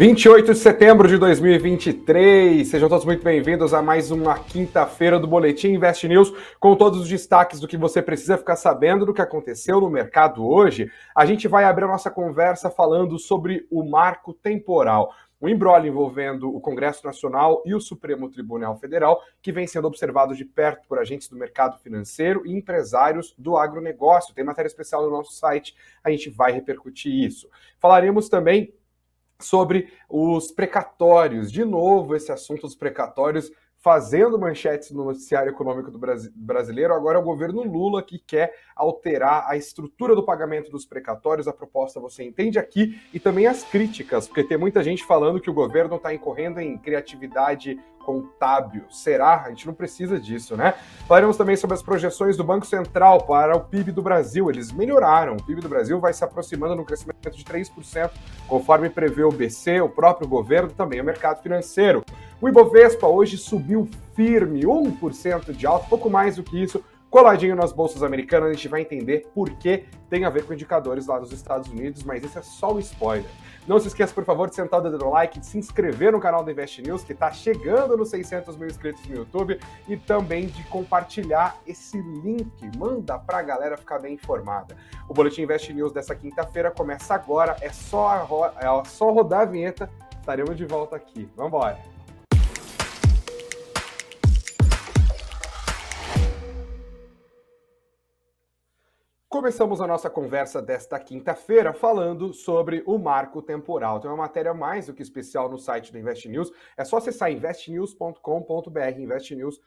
28 de setembro de 2023, sejam todos muito bem-vindos a mais uma quinta-feira do Boletim Invest News, com todos os destaques do que você precisa ficar sabendo do que aconteceu no mercado hoje. A gente vai abrir a nossa conversa falando sobre o marco temporal. O embrólio envolvendo o Congresso Nacional e o Supremo Tribunal Federal, que vem sendo observado de perto por agentes do mercado financeiro e empresários do agronegócio. Tem matéria especial no nosso site, a gente vai repercutir isso. Falaremos também sobre os precatórios. De novo, esse assunto dos precatórios fazendo manchetes no noticiário econômico do brasileiro. Agora é o governo Lula que quer alterar a estrutura do pagamento dos precatórios. A proposta você entende aqui e também as críticas, porque tem muita gente falando que o governo está incorrendo em criatividade contábil. Será? A gente não precisa disso, né? Falaremos também sobre as projeções do Banco Central para o PIB do Brasil. Eles melhoraram. O PIB do Brasil vai se aproximando no crescimento de 3%, conforme prevê o BC, o próprio governo, também o mercado financeiro. O Ibovespa hoje subiu firme, 1% de alta, pouco mais do que isso, coladinho nas bolsas americanas. A gente vai entender por que tem a ver com indicadores lá dos Estados Unidos, mas esse é só o spoiler. Não se esqueça, por favor, de sentar o dedo no like, de se inscrever no canal do Invest News, que está chegando nos 600 mil inscritos no YouTube, e também de compartilhar esse link. Manda para a galera ficar bem informada. O Boletim Invest News dessa quinta-feira começa agora. É só, é só rodar a vinheta. Estaremos de volta aqui. Vamos embora. Começamos a nossa conversa desta quinta-feira falando sobre o marco temporal. Tem uma matéria mais do que especial no site do Invest News. É só acessar investnews.com.br, investnews.com.br.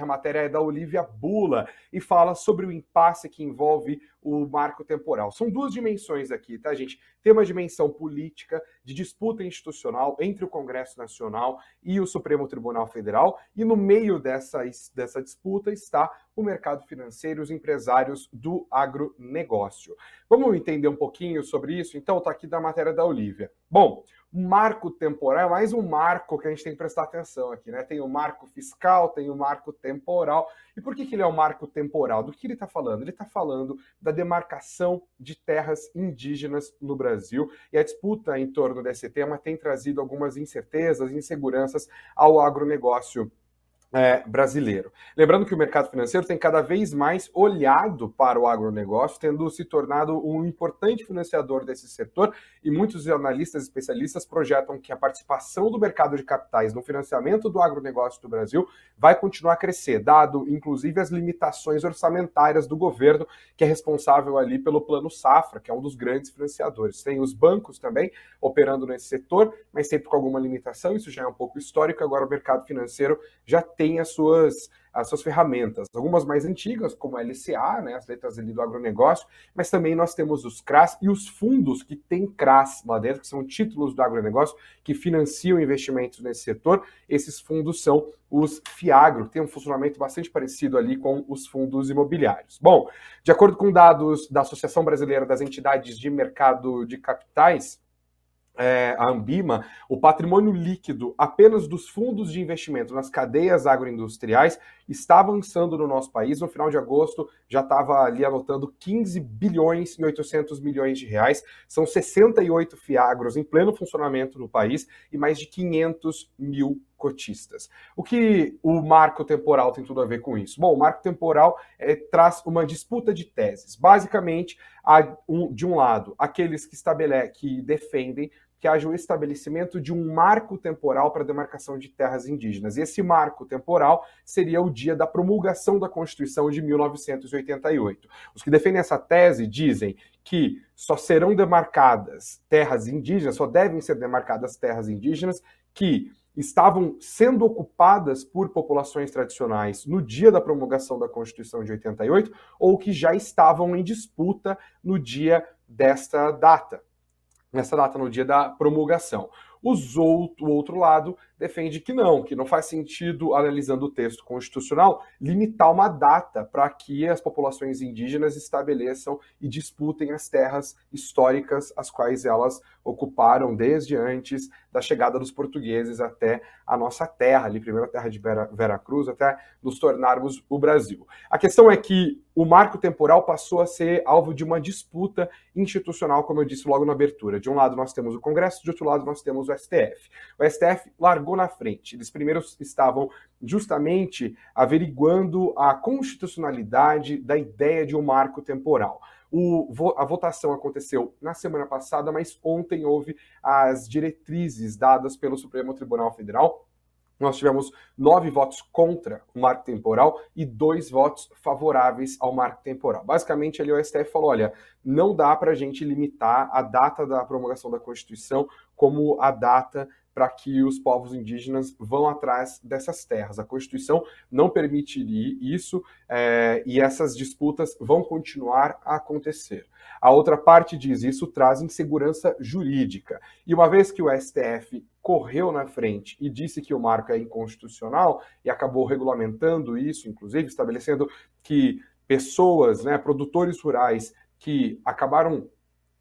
A matéria é da Olivia Bula e fala sobre o impasse que envolve o marco temporal. São duas dimensões aqui, tá, gente? Tem uma dimensão política de disputa institucional entre o Congresso Nacional e o Supremo Tribunal Federal, e no meio dessa, dessa disputa está o mercado financeiro, os empresários do agronegócio. Vamos entender um pouquinho sobre isso? Então, está aqui da matéria da Olivia. Bom, marco temporal é mais um marco que a gente tem que prestar atenção aqui, né? Tem o marco fiscal, tem o marco temporal. E por que, que ele é um marco temporal? Do que ele está falando? Ele está falando da demarcação de terras indígenas no Brasil. E a disputa em torno desse tema tem trazido algumas incertezas, inseguranças ao agronegócio é, brasileiro. Lembrando que o mercado financeiro tem cada vez mais olhado para o agronegócio, tendo se tornado um importante financiador desse setor, e muitos analistas especialistas projetam que a participação do mercado de capitais no financiamento do agronegócio do Brasil vai continuar a crescer, dado inclusive as limitações orçamentárias do governo, que é responsável ali pelo Plano Safra, que é um dos grandes financiadores. Tem os bancos também operando nesse setor, mas sempre com alguma limitação, isso já é um pouco histórico, agora o mercado financeiro já tem as suas, as suas ferramentas, algumas mais antigas, como a LCA, né, as letras ali do agronegócio, mas também nós temos os CRAS e os fundos que têm CRAS lá dentro, que são títulos do agronegócio que financiam investimentos nesse setor. Esses fundos são os FIAGRO, tem um funcionamento bastante parecido ali com os fundos imobiliários. Bom, de acordo com dados da Associação Brasileira das Entidades de Mercado de Capitais, é, a Ambima, o patrimônio líquido apenas dos fundos de investimento nas cadeias agroindustriais está avançando no nosso país. No final de agosto já estava ali anotando 15 bilhões e 800 milhões de reais. São 68 fiagros em pleno funcionamento no país e mais de 500 mil cotistas. O que o marco temporal tem tudo a ver com isso? Bom, o marco temporal é, traz uma disputa de teses. Basicamente, há, um, de um lado, aqueles que estabelecem, que defendem que haja o estabelecimento de um marco temporal para a demarcação de terras indígenas. E esse marco temporal seria o dia da promulgação da Constituição de 1988. Os que defendem essa tese dizem que só serão demarcadas terras indígenas, só devem ser demarcadas terras indígenas que estavam sendo ocupadas por populações tradicionais no dia da promulgação da Constituição de 88 ou que já estavam em disputa no dia desta data nessa data, no dia da promulgação. Os outro, o outro lado defende que não, que não faz sentido, analisando o texto constitucional, limitar uma data para que as populações indígenas estabeleçam e disputem as terras históricas as quais elas ocuparam desde antes da chegada dos portugueses até a nossa terra, ali, primeira terra de Vera, Vera Cruz, até nos tornarmos o Brasil. A questão é que o marco temporal passou a ser alvo de uma disputa institucional, como eu disse logo na abertura. De um lado nós temos o Congresso, de outro lado nós temos o STF. O STF largou na frente. Eles primeiro estavam justamente averiguando a constitucionalidade da ideia de um marco temporal. O, a votação aconteceu na semana passada, mas ontem houve as diretrizes dadas pelo Supremo Tribunal Federal nós tivemos nove votos contra o marco temporal e dois votos favoráveis ao marco temporal. Basicamente, ali o STF falou: olha, não dá para a gente limitar a data da promulgação da Constituição como a data para que os povos indígenas vão atrás dessas terras. A Constituição não permitiria isso é, e essas disputas vão continuar a acontecer. A outra parte diz isso traz insegurança jurídica. E uma vez que o STF correu na frente e disse que o marco é inconstitucional e acabou regulamentando isso, inclusive estabelecendo que pessoas, né, produtores rurais que acabaram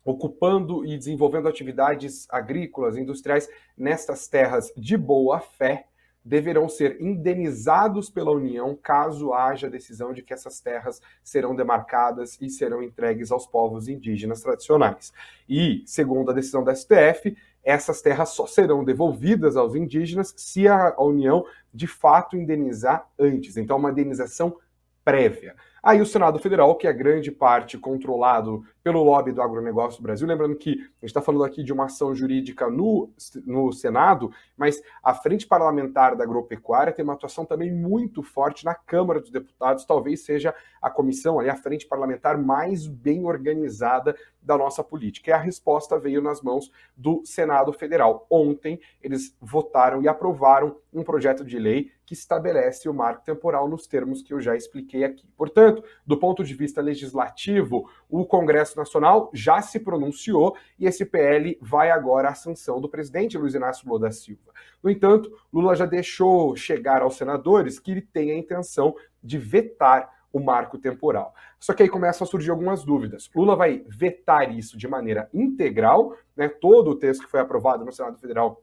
ocupando e desenvolvendo atividades agrícolas, industriais nestas terras de boa fé, deverão ser indenizados pela União caso haja decisão de que essas terras serão demarcadas e serão entregues aos povos indígenas tradicionais. E, segundo a decisão da STF, essas terras só serão devolvidas aos indígenas se a União de fato indenizar antes. Então, uma indenização prévia. Aí o Senado Federal, que é grande parte controlado pelo lobby do agronegócio do Brasil, lembrando que a gente está falando aqui de uma ação jurídica no, no Senado, mas a frente parlamentar da agropecuária tem uma atuação também muito forte na Câmara dos Deputados, talvez seja a comissão, ali, a frente parlamentar mais bem organizada da nossa política. E a resposta veio nas mãos do Senado Federal. Ontem, eles votaram e aprovaram um projeto de lei que estabelece o marco temporal nos termos que eu já expliquei aqui. Portanto, do ponto de vista legislativo, o Congresso Nacional já se pronunciou e esse PL vai agora à sanção do presidente Luiz Inácio Lula da Silva. No entanto, Lula já deixou chegar aos senadores que ele tem a intenção de vetar o marco temporal. Só que aí começam a surgir algumas dúvidas. Lula vai vetar isso de maneira integral, né? Todo o texto que foi aprovado no Senado Federal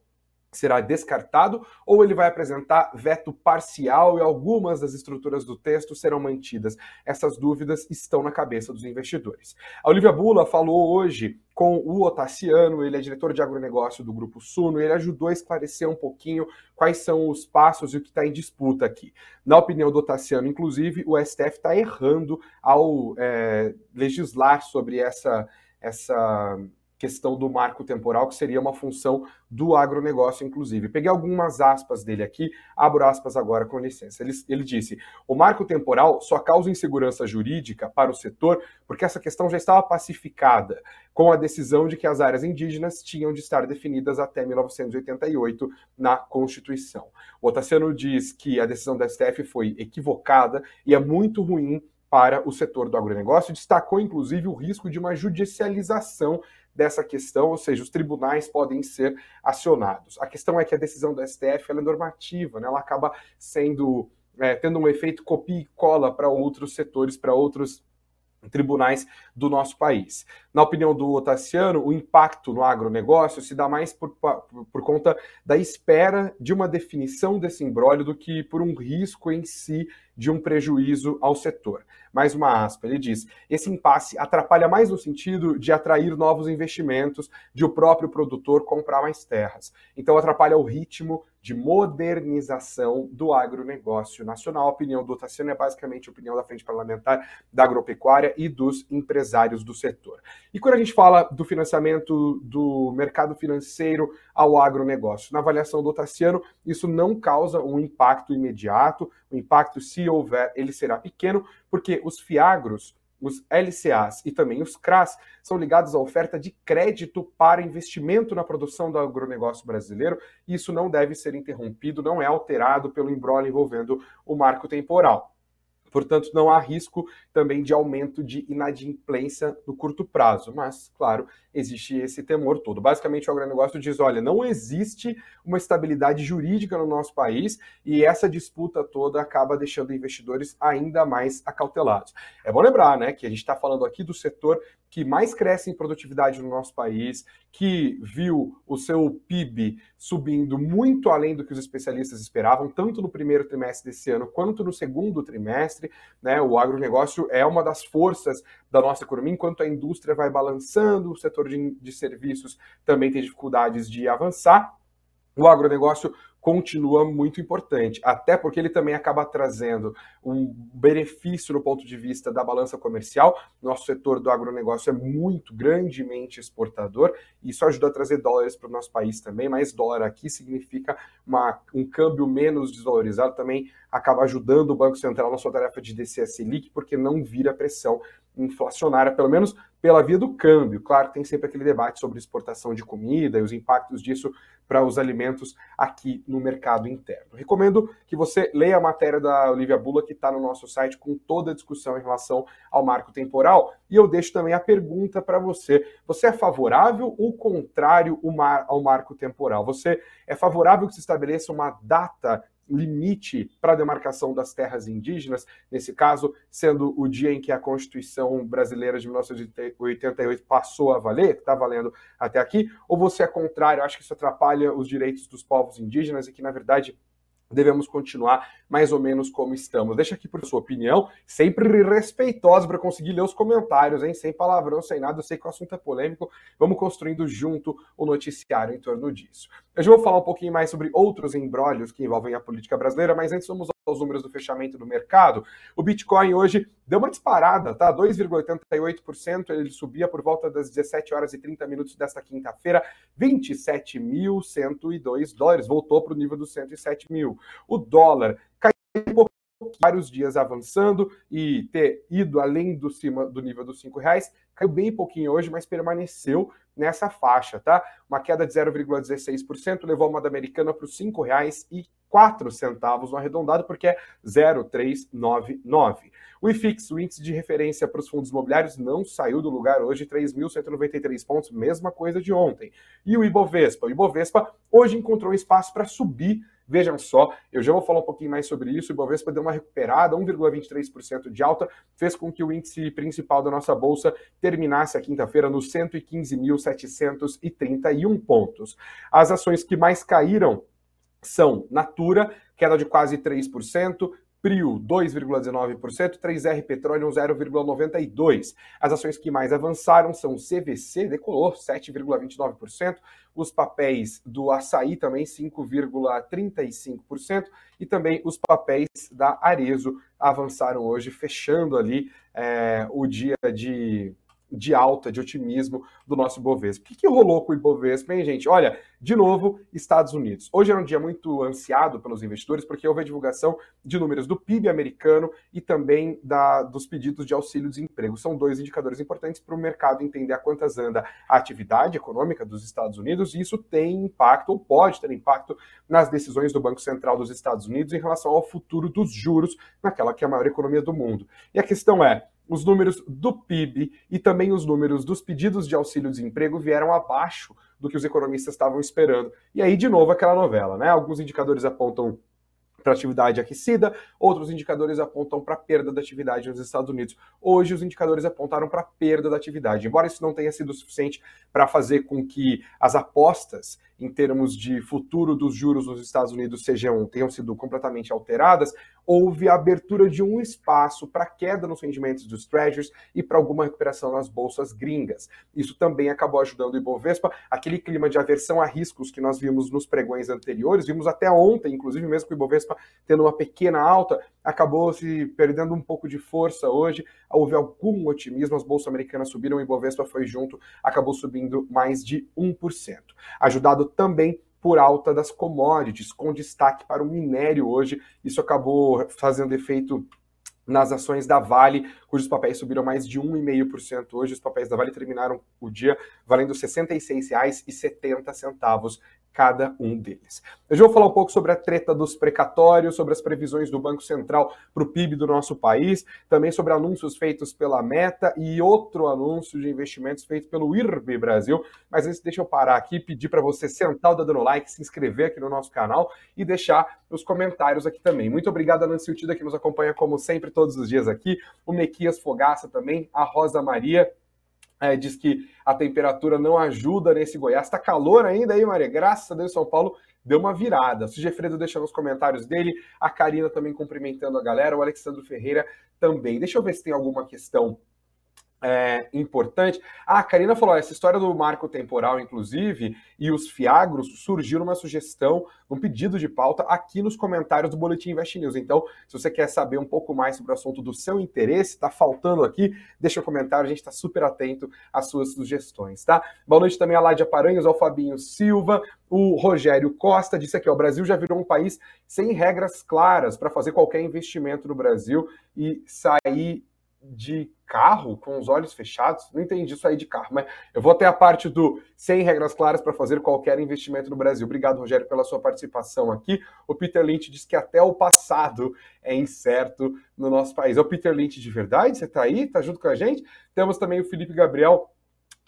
será descartado ou ele vai apresentar veto parcial e algumas das estruturas do texto serão mantidas. Essas dúvidas estão na cabeça dos investidores. A Olivia Bula falou hoje com o Otaciano, ele é diretor de agronegócio do Grupo Suno, ele ajudou a esclarecer um pouquinho quais são os passos e o que está em disputa aqui. Na opinião do Otaciano, inclusive, o STF está errando ao é, legislar sobre essa, essa questão do marco temporal, que seria uma função do agronegócio, inclusive. Peguei algumas aspas dele aqui, abro aspas agora com licença. Ele, ele disse: o marco temporal só causa insegurança jurídica para o setor porque essa questão já estava pacificada com a decisão de que as áreas indígenas tinham de estar definidas até 1988 na Constituição. O Otaciano diz que a decisão da STF foi equivocada e é muito ruim para o setor do agronegócio, destacou inclusive o risco de uma judicialização dessa questão, ou seja, os tribunais podem ser acionados. A questão é que a decisão do STF é normativa, né? ela acaba sendo é, tendo um efeito copia e cola para outros setores, para outros tribunais do nosso país. Na opinião do Otaciano, o impacto no agronegócio se dá mais por, por, conta da espera de uma definição desse embrólio do que por um risco em si de um prejuízo ao setor. Mais uma aspa, ele diz: esse impasse atrapalha mais no sentido de atrair novos investimentos, de o próprio produtor comprar mais terras. Então atrapalha o ritmo de modernização do agronegócio nacional. A opinião do Tassiano é basicamente a opinião da Frente Parlamentar da Agropecuária e dos empresários do setor. E quando a gente fala do financiamento do mercado financeiro ao agronegócio, na avaliação do Tassiano, isso não causa um impacto imediato. O impacto, se houver, ele será pequeno, porque os fiagros os LCAs e também os CRAs são ligados à oferta de crédito para investimento na produção do agronegócio brasileiro, e isso não deve ser interrompido, não é alterado pelo embrolho envolvendo o marco temporal. Portanto, não há risco também de aumento de inadimplência no curto prazo. Mas, claro, existe esse temor todo. Basicamente, o agronegócio diz: olha, não existe uma estabilidade jurídica no nosso país e essa disputa toda acaba deixando investidores ainda mais acautelados. É bom lembrar né, que a gente está falando aqui do setor que mais cresce em produtividade no nosso país, que viu o seu PIB subindo muito além do que os especialistas esperavam, tanto no primeiro trimestre desse ano quanto no segundo trimestre. Né? O agronegócio é uma das forças da nossa economia, enquanto a indústria vai balançando, o setor de, de serviços também tem dificuldades de avançar. O agronegócio continua muito importante, até porque ele também acaba trazendo um benefício no ponto de vista da balança comercial. Nosso setor do agronegócio é muito grandemente exportador e isso ajuda a trazer dólares para o nosso país também, mas dólar aqui significa uma, um câmbio menos desvalorizado, também acaba ajudando o Banco Central na sua tarefa de descer a Selic, porque não vira pressão inflacionária, pelo menos pela via do câmbio. Claro, tem sempre aquele debate sobre exportação de comida e os impactos disso para os alimentos aqui no mercado interno. Recomendo que você leia a matéria da Olivia Bula, que está no nosso site, com toda a discussão em relação ao marco temporal. E eu deixo também a pergunta para você: você é favorável ou contrário ao marco temporal? Você é favorável que se estabeleça uma data limite para a demarcação das terras indígenas, nesse caso, sendo o dia em que a Constituição brasileira de 1988 passou a valer, que está valendo até aqui, ou você é contrário, acha que isso atrapalha os direitos dos povos indígenas e que, na verdade, devemos continuar mais ou menos como estamos. Deixa aqui por sua opinião, sempre respeitosa para conseguir ler os comentários, hein? Sem palavrão, sem nada. Eu sei que o assunto é polêmico. Vamos construindo junto o noticiário em torno disso. Eu já vou falar um pouquinho mais sobre outros embrólios que envolvem a política brasileira, mas antes vamos aos números do fechamento do mercado. O Bitcoin hoje deu uma disparada, tá? 2,88%, ele subia por volta das 17 horas e 30 minutos desta quinta-feira, 27.102 dólares, voltou para o nível dos 107 mil. O dólar caiu um pouco vários dias avançando e ter ido além do cima do nível dos cinco reais, caiu bem pouquinho hoje, mas permaneceu nessa faixa, tá? Uma queda de 0,16% levou a moeda americana para os quatro centavos no arredondado, porque é 0,399. O IFIX, o índice de referência para os fundos imobiliários, não saiu do lugar hoje, 3.193 pontos, mesma coisa de ontem. E o Ibovespa? O Ibovespa hoje encontrou espaço para subir Vejam só, eu já vou falar um pouquinho mais sobre isso. O Ibovespa deu uma recuperada, 1,23% de alta, fez com que o índice principal da nossa bolsa terminasse a quinta-feira nos 115.731 pontos. As ações que mais caíram são Natura, queda de quase 3%, Prio 2,19%, 3R Petróleo 0,92%. As ações que mais avançaram são CVC, decolou 7,29%, os papéis do Açaí também 5,35% e também os papéis da Arezo avançaram hoje, fechando ali é, o dia de de alta, de otimismo do nosso Ibovespa. O que, que rolou com o Ibovespa, hein, gente? Olha, de novo, Estados Unidos. Hoje era um dia muito ansiado pelos investidores, porque houve a divulgação de números do PIB americano e também da, dos pedidos de auxílio-desemprego. São dois indicadores importantes para o mercado entender a quantas anda a atividade econômica dos Estados Unidos, e isso tem impacto, ou pode ter impacto, nas decisões do Banco Central dos Estados Unidos em relação ao futuro dos juros naquela que é a maior economia do mundo. E a questão é, os números do PIB e também os números dos pedidos de auxílio-desemprego vieram abaixo do que os economistas estavam esperando. E aí, de novo, aquela novela, né? Alguns indicadores apontam para atividade aquecida, outros indicadores apontam para perda da atividade nos Estados Unidos. Hoje, os indicadores apontaram para perda da atividade, embora isso não tenha sido suficiente para fazer com que as apostas em termos de futuro dos juros nos Estados Unidos sejam, tenham sido completamente alteradas, houve a abertura de um espaço para queda nos rendimentos dos treasuries e para alguma recuperação nas bolsas gringas. Isso também acabou ajudando o Ibovespa, aquele clima de aversão a riscos que nós vimos nos pregões anteriores, vimos até ontem, inclusive mesmo com o Ibovespa tendo uma pequena alta, acabou se perdendo um pouco de força hoje, houve algum otimismo, as bolsas americanas subiram, o Ibovespa foi junto, acabou subindo mais de 1%. Ajudado também por alta das commodities, com destaque para o minério hoje. Isso acabou fazendo efeito nas ações da Vale, cujos papéis subiram mais de 1,5% hoje. Os papéis da Vale terminaram o dia valendo R$ 66,70 cada um deles. Eu já vou falar um pouco sobre a treta dos precatórios, sobre as previsões do Banco Central para o PIB do nosso país, também sobre anúncios feitos pela Meta e outro anúncio de investimentos feito pelo IRB Brasil. Mas antes, deixa eu parar aqui e pedir para você sentar o like, se inscrever aqui no nosso canal e deixar os comentários aqui também. Muito obrigado a Nancy Utida, que nos acompanha como sempre todos os dias aqui, o Mequias Fogaça também, a Rosa Maria, é, diz que a temperatura não ajuda nesse Goiás. Está calor ainda aí, Maria? Graças a Deus, São Paulo deu uma virada. O Sigefredo deixa nos comentários dele, a Karina também cumprimentando a galera, o Alexandre Ferreira também. Deixa eu ver se tem alguma questão é, importante. Ah, a Karina falou: essa história do marco temporal, inclusive, e os fiagros surgiu numa sugestão, um pedido de pauta aqui nos comentários do Boletim Invest News. Então, se você quer saber um pouco mais sobre o assunto do seu interesse, está faltando aqui, deixa o um comentário, a gente está super atento às suas sugestões, tá? Boa noite também a Ládia Paranhos, ao Fabinho Silva, o Rogério Costa disse aqui: ó, o Brasil já virou um país sem regras claras para fazer qualquer investimento no Brasil e sair de carro com os olhos fechados? Não entendi isso aí de carro, mas eu vou até a parte do sem regras claras para fazer qualquer investimento no Brasil. Obrigado, Rogério, pela sua participação aqui. O Peter Lynch diz que até o passado é incerto no nosso país. É o Peter Lynch de verdade? Você está aí? Está junto com a gente? Temos também o Felipe Gabriel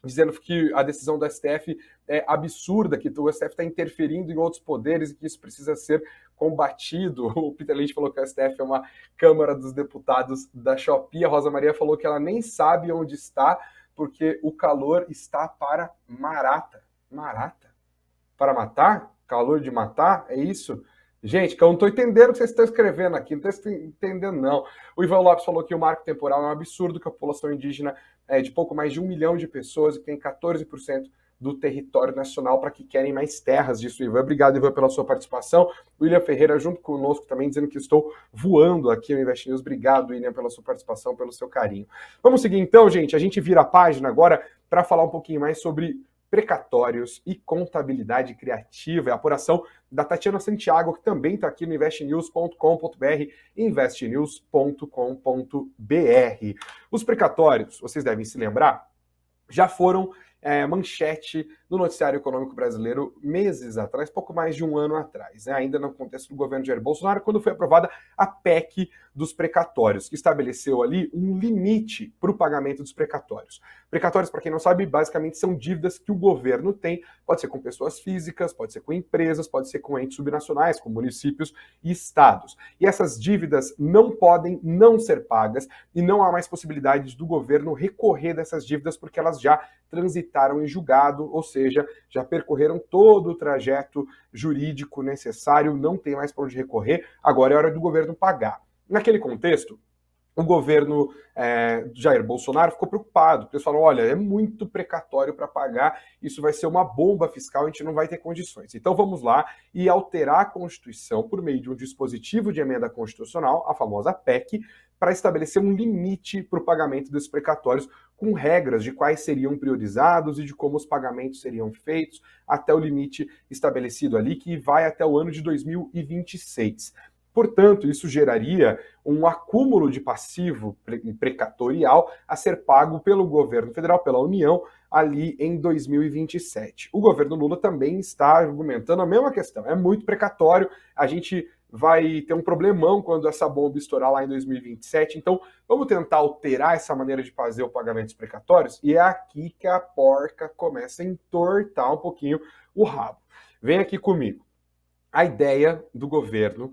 dizendo que a decisão do STF é absurda, que o STF está interferindo em outros poderes e que isso precisa ser combatido. O Peter Lynch falou que o STF é uma Câmara dos Deputados da Shopee. A Rosa Maria falou que ela nem sabe onde está, porque o calor está para marata. Marata? Para matar? Calor de matar? É isso? Gente, que eu não estou entendendo o que vocês estão escrevendo aqui, não estou entendendo, não. O Ivan Lopes falou que o marco temporal é um absurdo, que a população indígena é de pouco mais de um milhão de pessoas e tem 14% do território nacional para que querem mais terras disso, Ivan. Obrigado, Ivan, pela sua participação. William Ferreira junto conosco também, dizendo que estou voando aqui no Invest News. Obrigado, William, pela sua participação, pelo seu carinho. Vamos seguir então, gente. A gente vira a página agora para falar um pouquinho mais sobre precatórios e contabilidade criativa. É a apuração da Tatiana Santiago, que também está aqui no investnews.com.br, investnews.com.br. Os precatórios, vocês devem se lembrar, já foram é, manchete no noticiário econômico brasileiro meses atrás, pouco mais de um ano atrás, né? ainda no contexto do governo Jair Bolsonaro, quando foi aprovada a PEC dos precatórios, que estabeleceu ali um limite para o pagamento dos precatórios. Precatórios, para quem não sabe, basicamente são dívidas que o governo tem, pode ser com pessoas físicas, pode ser com empresas, pode ser com entes subnacionais, com municípios e estados. E essas dívidas não podem não ser pagas e não há mais possibilidades do governo recorrer dessas dívidas porque elas já transitaram em julgado, ou seja, já percorreram todo o trajeto jurídico necessário, não tem mais para onde recorrer, agora é hora do governo pagar. Naquele contexto, o governo é, Jair Bolsonaro ficou preocupado, porque eles olha, é muito precatório para pagar, isso vai ser uma bomba fiscal, a gente não vai ter condições. Então vamos lá e alterar a Constituição por meio de um dispositivo de emenda constitucional, a famosa PEC, para estabelecer um limite para o pagamento desses precatórios, com regras de quais seriam priorizados e de como os pagamentos seriam feitos, até o limite estabelecido ali, que vai até o ano de 2026. Portanto, isso geraria um acúmulo de passivo precatorial a ser pago pelo governo federal, pela União, ali em 2027. O governo Lula também está argumentando a mesma questão. É muito precatório, a gente vai ter um problemão quando essa bomba estourar lá em 2027. Então, vamos tentar alterar essa maneira de fazer o pagamento dos precatórios? E é aqui que a porca começa a entortar um pouquinho o rabo. Vem aqui comigo. A ideia do governo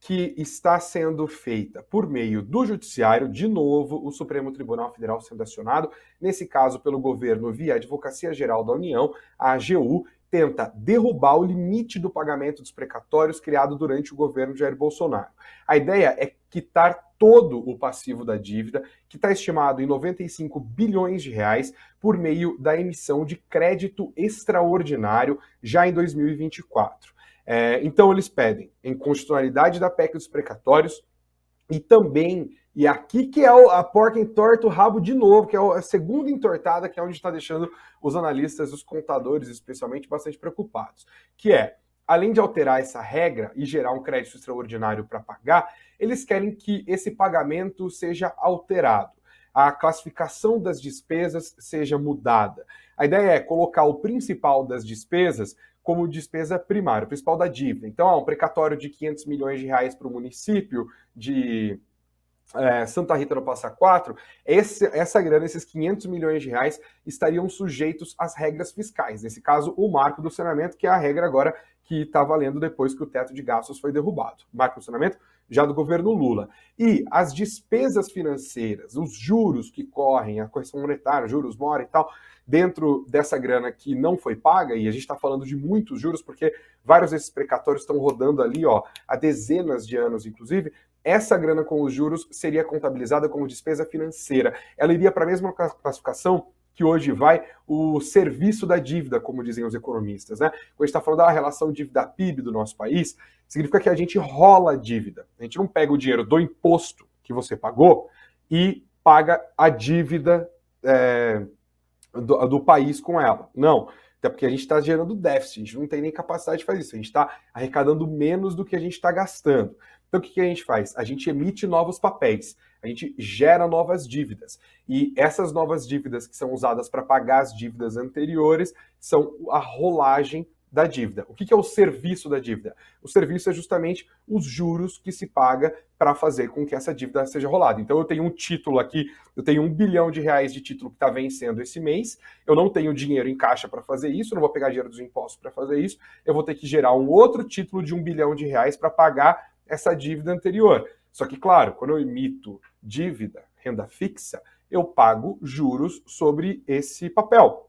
que está sendo feita por meio do Judiciário, de novo, o Supremo Tribunal Federal sendo acionado, nesse caso pelo governo via Advocacia Geral da União, a AGU, tenta derrubar o limite do pagamento dos precatórios criado durante o governo de Jair Bolsonaro. A ideia é quitar todo o passivo da dívida, que está estimado em 95 bilhões de reais, por meio da emissão de crédito extraordinário já em 2024. É, então, eles pedem inconstitucionalidade da PEC dos precatórios e também, e aqui que é a porca entorta o rabo de novo, que é a segunda entortada, que é onde está deixando os analistas, os contadores, especialmente, bastante preocupados, que é, além de alterar essa regra e gerar um crédito extraordinário para pagar, eles querem que esse pagamento seja alterado. a classificação das despesas seja mudada. A ideia é colocar o principal das despesas como despesa primária, o principal da dívida. Então, há um precatório de 500 milhões de reais para o município de é, Santa Rita no Passa Quatro, esse, essa grana, esses 500 milhões de reais, estariam sujeitos às regras fiscais. Nesse caso, o marco do saneamento, que é a regra agora que está valendo depois que o teto de gastos foi derrubado. Marco do saneamento já do governo Lula. E as despesas financeiras, os juros que correm, a correção monetária, juros mora e tal, dentro dessa grana que não foi paga, e a gente está falando de muitos juros, porque vários desses precatórios estão rodando ali ó, há dezenas de anos, inclusive, essa grana com os juros seria contabilizada como despesa financeira. Ela iria para a mesma classificação que hoje vai o serviço da dívida, como dizem os economistas. Né? Quando a gente está falando da relação dívida-PIB do nosso país, significa que a gente rola a dívida. A gente não pega o dinheiro do imposto que você pagou e paga a dívida é, do, do país com ela. Não. Até porque a gente está gerando déficit, a gente não tem nem capacidade de fazer isso. A gente está arrecadando menos do que a gente está gastando. Então, o que, que a gente faz? A gente emite novos papéis, a gente gera novas dívidas. E essas novas dívidas que são usadas para pagar as dívidas anteriores são a rolagem da dívida. O que é o serviço da dívida? O serviço é justamente os juros que se paga para fazer com que essa dívida seja rolada. Então eu tenho um título aqui, eu tenho um bilhão de reais de título que está vencendo esse mês, eu não tenho dinheiro em caixa para fazer isso, não vou pegar dinheiro dos impostos para fazer isso, eu vou ter que gerar um outro título de um bilhão de reais para pagar essa dívida anterior. Só que, claro, quando eu emito dívida, renda fixa, eu pago juros sobre esse papel.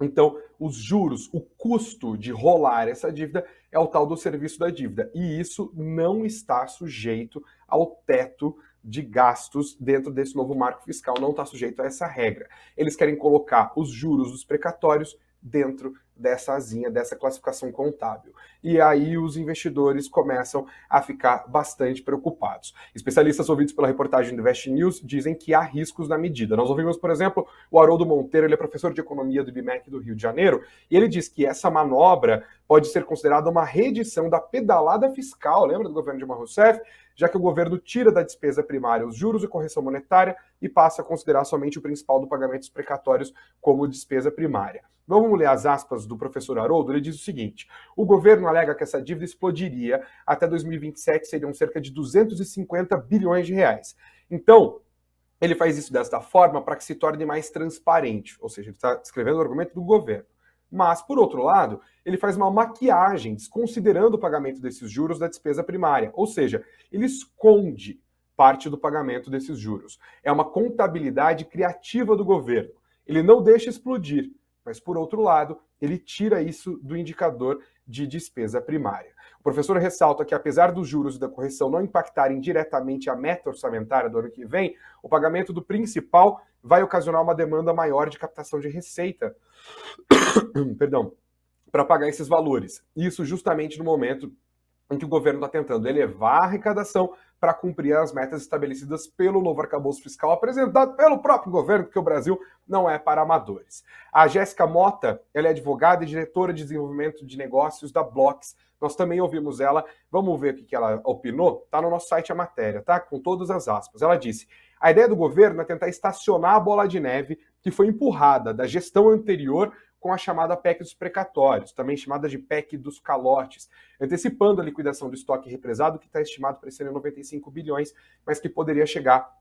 Então, os juros, o custo de rolar essa dívida é o tal do serviço da dívida. E isso não está sujeito ao teto de gastos dentro desse novo marco fiscal, não está sujeito a essa regra. Eles querem colocar os juros dos precatórios dentro dessa asinha, dessa classificação contábil. E aí os investidores começam a ficar bastante preocupados. Especialistas ouvidos pela reportagem do Invest News dizem que há riscos na medida. Nós ouvimos, por exemplo, o Haroldo Monteiro, ele é professor de economia do IBMEC do Rio de Janeiro, e ele diz que essa manobra pode ser considerada uma reedição da pedalada fiscal, lembra do governo de Rousseff? Já que o governo tira da despesa primária os juros e correção monetária e passa a considerar somente o principal do pagamento dos precatórios como despesa primária. Vamos ler as aspas do professor Haroldo? Ele diz o seguinte: o governo alega que essa dívida explodiria até 2027, seriam cerca de 250 bilhões de reais. Então, ele faz isso desta forma para que se torne mais transparente, ou seja, ele está escrevendo o argumento do governo. Mas, por outro lado, ele faz uma maquiagem, desconsiderando o pagamento desses juros da despesa primária, ou seja, ele esconde parte do pagamento desses juros. É uma contabilidade criativa do governo. Ele não deixa explodir, mas, por outro lado, ele tira isso do indicador de despesa primária. O professor ressalta que, apesar dos juros e da correção não impactarem diretamente a meta orçamentária do ano que vem, o pagamento do principal vai ocasionar uma demanda maior de captação de receita. Perdão. Para pagar esses valores. Isso justamente no momento em que o governo está tentando elevar a arrecadação para cumprir as metas estabelecidas pelo novo arcabouço fiscal apresentado pelo próprio governo, porque o Brasil não é para amadores. A Jéssica Mota, ela é advogada e diretora de desenvolvimento de negócios da Blocks. Nós também ouvimos ela, vamos ver o que ela opinou? Está no nosso site a matéria, tá? Com todas as aspas. Ela disse: a ideia do governo é tentar estacionar a bola de neve que foi empurrada da gestão anterior com a chamada PEC dos precatórios, também chamada de PEC dos calotes, antecipando a liquidação do estoque represado, que está estimado para ser 95 bilhões, mas que poderia chegar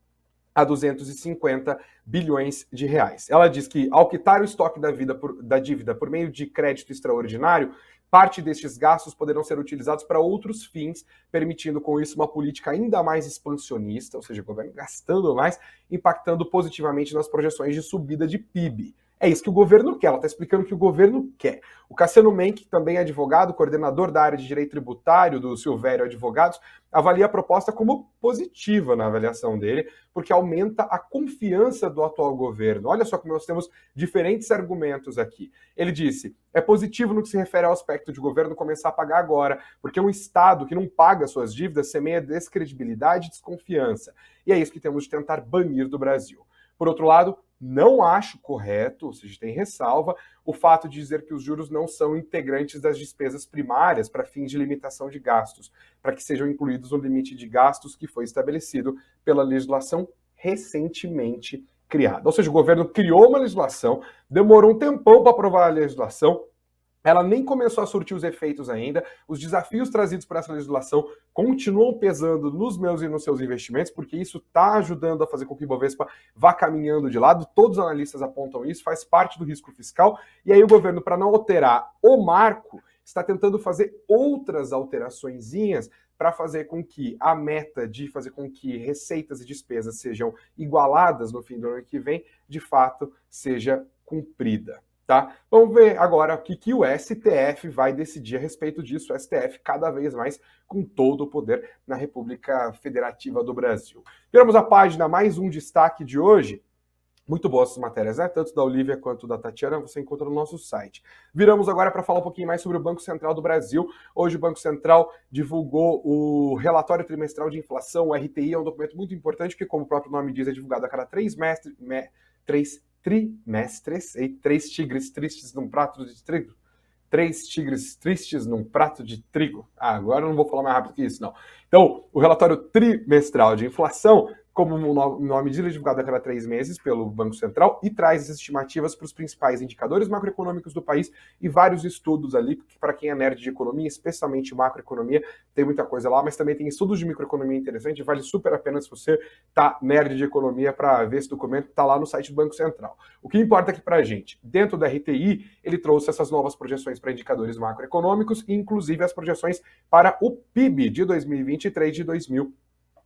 a 250 bilhões de reais. Ela diz que, ao quitar o estoque da, por, da dívida por meio de crédito extraordinário, parte destes gastos poderão ser utilizados para outros fins, permitindo com isso uma política ainda mais expansionista, ou seja, o governo gastando mais, impactando positivamente nas projeções de subida de PIB. É isso que o governo quer, ela está explicando que o governo quer. O Cassiano Menck, também é advogado, coordenador da área de direito tributário do Silvério Advogados, avalia a proposta como positiva na avaliação dele, porque aumenta a confiança do atual governo. Olha só como nós temos diferentes argumentos aqui. Ele disse: é positivo no que se refere ao aspecto de governo começar a pagar agora, porque um Estado que não paga suas dívidas semeia descredibilidade e desconfiança. E é isso que temos de tentar banir do Brasil. Por outro lado, não acho correto, ou seja, tem ressalva, o fato de dizer que os juros não são integrantes das despesas primárias para fins de limitação de gastos, para que sejam incluídos no limite de gastos que foi estabelecido pela legislação recentemente criada. Ou seja, o governo criou uma legislação, demorou um tempão para aprovar a legislação, ela nem começou a surtir os efeitos ainda. Os desafios trazidos por essa legislação continuam pesando nos meus e nos seus investimentos, porque isso está ajudando a fazer com que o Bovespa vá caminhando de lado. Todos os analistas apontam isso, faz parte do risco fiscal. E aí o governo, para não alterar o marco, está tentando fazer outras alteraçõezinhas para fazer com que a meta de fazer com que receitas e despesas sejam igualadas no fim do ano que vem, de fato, seja cumprida. Tá? Vamos ver agora o que, que o STF vai decidir a respeito disso. O STF cada vez mais com todo o poder na República Federativa do Brasil. Viramos a página, mais um destaque de hoje. Muito boas essas matérias, né? Tanto da Olivia quanto da Tatiana, você encontra no nosso site. Viramos agora para falar um pouquinho mais sobre o Banco Central do Brasil. Hoje o Banco Central divulgou o relatório trimestral de inflação, o RTI, é um documento muito importante, que, como o próprio nome diz, é divulgado a cada três, mestre, me, três trimestres e três tigres tristes num prato de trigo. Três tigres tristes num prato de trigo. Ah, agora eu não vou falar mais rápido que isso, não. Então, o relatório trimestral de inflação como o nome diz, divulgado a cada três meses pelo Banco Central e traz as estimativas para os principais indicadores macroeconômicos do país e vários estudos ali, para quem é nerd de economia, especialmente macroeconomia, tem muita coisa lá, mas também tem estudos de microeconomia interessante, vale super a pena se você tá nerd de economia para ver esse documento, tá lá no site do Banco Central. O que importa aqui para a gente, dentro da RTI, ele trouxe essas novas projeções para indicadores macroeconômicos, inclusive as projeções para o PIB de 2023 e de 2024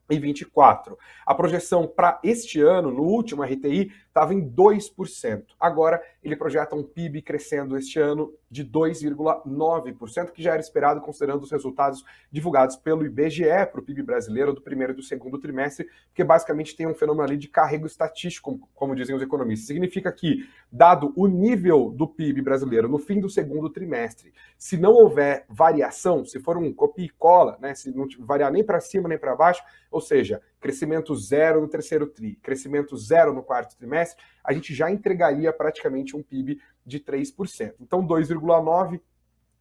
e 24. A projeção para este ano, no último RTI, estava em 2%. Agora, ele projeta um PIB crescendo este ano de 2,9%, que já era esperado considerando os resultados divulgados pelo IBGE para o PIB brasileiro do primeiro e do segundo trimestre, porque basicamente tem um fenômeno ali de carrego estatístico, como, dizem os economistas. Significa que, dado o nível do PIB brasileiro no fim do segundo trimestre, se não houver variação, se for um copia e cola, né, se não variar nem para cima nem para baixo, ou seja, crescimento zero no terceiro TRI, crescimento zero no quarto trimestre, a gente já entregaria praticamente um PIB de 3%. Então, 2,9%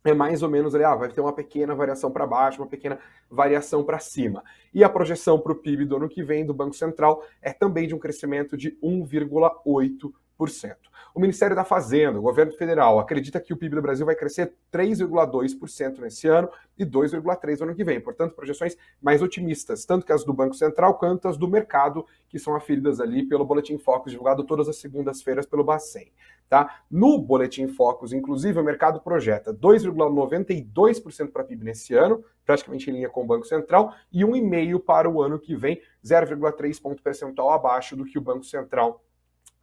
é mais ou menos ali, ah, vai ter uma pequena variação para baixo, uma pequena variação para cima. E a projeção para o PIB do ano que vem do Banco Central é também de um crescimento de 1,8%. O Ministério da Fazenda, o governo federal, acredita que o PIB do Brasil vai crescer 3,2% nesse ano e 2,3% no ano que vem. Portanto, projeções mais otimistas, tanto que as do Banco Central quanto as do mercado, que são aferidas ali pelo Boletim Focus, divulgado todas as segundas-feiras pelo Bacen. Tá? No Boletim Focus, inclusive, o mercado projeta 2,92% para PIB nesse ano, praticamente em linha com o Banco Central, e 1,5% para o ano que vem, 0,3 ponto percentual abaixo do que o Banco Central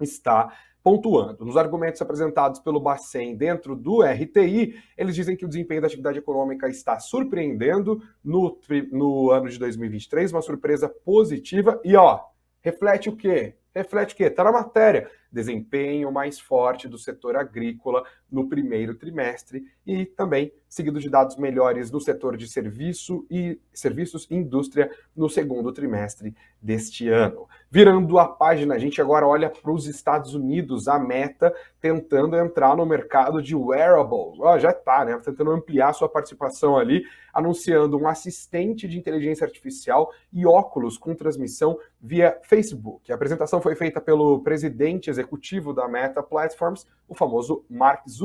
está pontuando. Nos argumentos apresentados pelo Bacen dentro do RTI, eles dizem que o desempenho da atividade econômica está surpreendendo no, no ano de 2023, uma surpresa positiva e, ó, reflete o quê? Reflete o quê? Está na matéria. Desempenho mais forte do setor agrícola no primeiro trimestre e também seguido de dados melhores no setor de serviço e serviços e indústria no segundo trimestre deste ano. Virando a página, a gente agora olha para os Estados Unidos, a Meta tentando entrar no mercado de wearables. Oh, já está, né? Tentando ampliar sua participação ali, anunciando um assistente de inteligência artificial e óculos com transmissão via Facebook. A apresentação foi feita pelo presidente executivo da Meta Platforms, o famoso Mark Zuckerberg.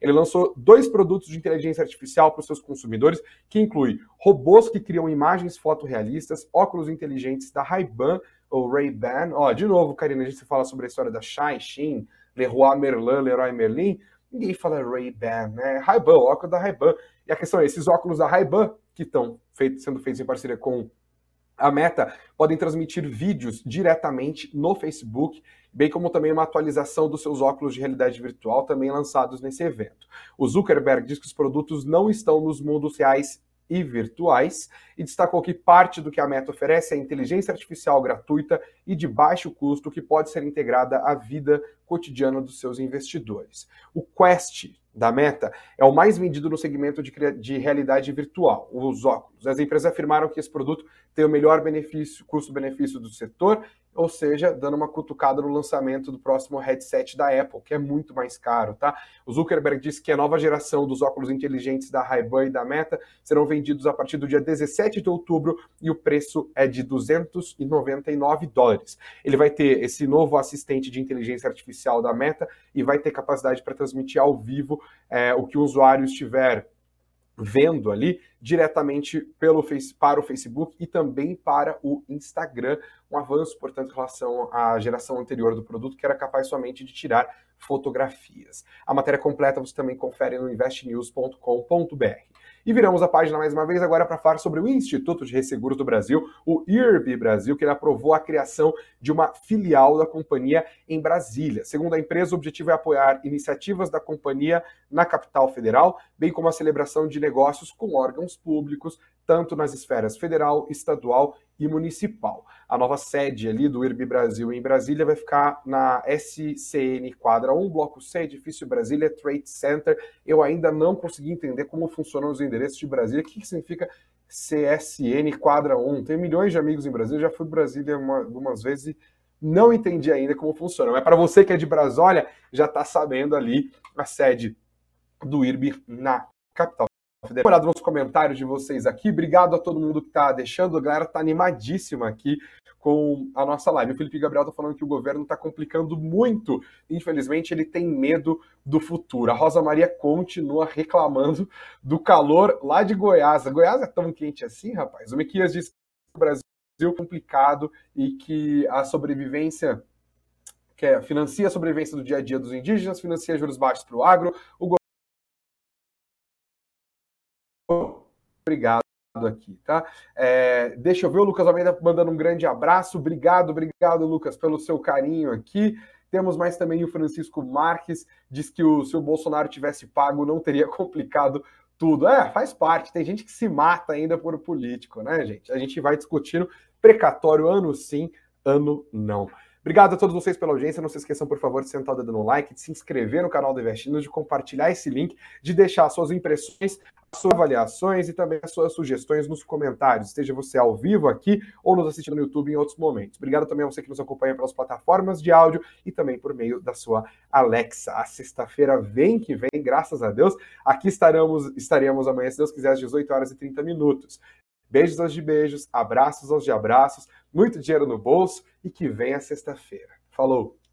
Ele lançou dois produtos de inteligência artificial para os seus consumidores, que inclui robôs que criam imagens fotorrealistas, óculos inteligentes da Ray-Ban ou Ray-Ban. Ó, de novo, Karina, a gente fala sobre a história da Shai, Xin, Leroy Merlin, Leroy Merlin. Ninguém fala Ray-Ban, né? Ray-Ban, óculos da Ray-Ban. E a questão é, esses óculos da Ray-Ban, que estão feito, sendo feitos em parceria com a Meta podem transmitir vídeos diretamente no Facebook, bem como também uma atualização dos seus óculos de realidade virtual também lançados nesse evento. O Zuckerberg diz que os produtos não estão nos mundos reais e virtuais e destacou que parte do que a Meta oferece é inteligência artificial gratuita e de baixo custo que pode ser integrada à vida cotidiano dos seus investidores. O Quest da Meta é o mais vendido no segmento de, de realidade virtual, os óculos. As empresas afirmaram que esse produto tem o melhor benefício, custo-benefício do setor ou seja, dando uma cutucada no lançamento do próximo headset da Apple, que é muito mais caro, tá? O Zuckerberg disse que a nova geração dos óculos inteligentes da Ray-Ban e da Meta serão vendidos a partir do dia 17 de outubro e o preço é de 299 dólares. Ele vai ter esse novo assistente de inteligência artificial da Meta e vai ter capacidade para transmitir ao vivo é, o que o usuário estiver vendo ali diretamente pelo face, para o Facebook e também para o Instagram. Um avanço, portanto, em relação à geração anterior do produto, que era capaz somente de tirar fotografias. A matéria completa você também confere no investnews.com.br. E viramos a página mais uma vez agora para falar sobre o Instituto de Resseguros do Brasil, o IRB Brasil, que aprovou a criação de uma filial da companhia em Brasília. Segundo a empresa, o objetivo é apoiar iniciativas da companhia na capital federal, bem como a celebração de negócios com órgãos públicos, tanto nas esferas federal, estadual e municipal. A nova sede ali do IRB Brasil em Brasília vai ficar na SCN Quadra 1, Bloco C, Edifício Brasília Trade Center. Eu ainda não consegui entender como funcionam os endereços de Brasília. O que significa CSN Quadra 1? Tem milhões de amigos em Brasília, já fui Brasília uma, algumas vezes e não entendi ainda como funciona. Mas para você que é de Brasólia, já está sabendo ali a sede do IRB na capital Olhada nos comentários de vocês aqui. Obrigado a todo mundo que está deixando. A galera está animadíssima aqui com a nossa live. O Felipe Gabriel está falando que o governo está complicando muito. Infelizmente, ele tem medo do futuro. A Rosa Maria continua reclamando do calor lá de Goiás. Goiás é tão quente assim, rapaz. O Miquias disse que o Brasil é complicado e que a sobrevivência que é, financia a sobrevivência do dia a dia dos indígenas, financia juros baixos para o agro. O obrigado aqui, tá? É, deixa eu ver, o Lucas Almeida mandando um grande abraço. Obrigado, obrigado, Lucas, pelo seu carinho aqui. Temos mais também o Francisco Marques, diz que o, se o Bolsonaro tivesse pago, não teria complicado tudo. É, faz parte. Tem gente que se mata ainda por político, né, gente? A gente vai discutindo precatório ano sim, ano não. Obrigado a todos vocês pela audiência. Não se esqueçam, por favor, de sentar o dedo no like, de se inscrever no canal do Investindo, de compartilhar esse link, de deixar suas impressões, suas avaliações e também as suas sugestões nos comentários. Esteja você ao vivo aqui ou nos assistindo no YouTube em outros momentos. Obrigado também a você que nos acompanha pelas plataformas de áudio e também por meio da sua Alexa. A sexta-feira vem que vem, graças a Deus. Aqui estaremos, estaremos amanhã, se Deus quiser, às 18 horas e 30 minutos. Beijos aos de beijos, abraços aos de abraços, muito dinheiro no bolso e que venha sexta-feira. Falou!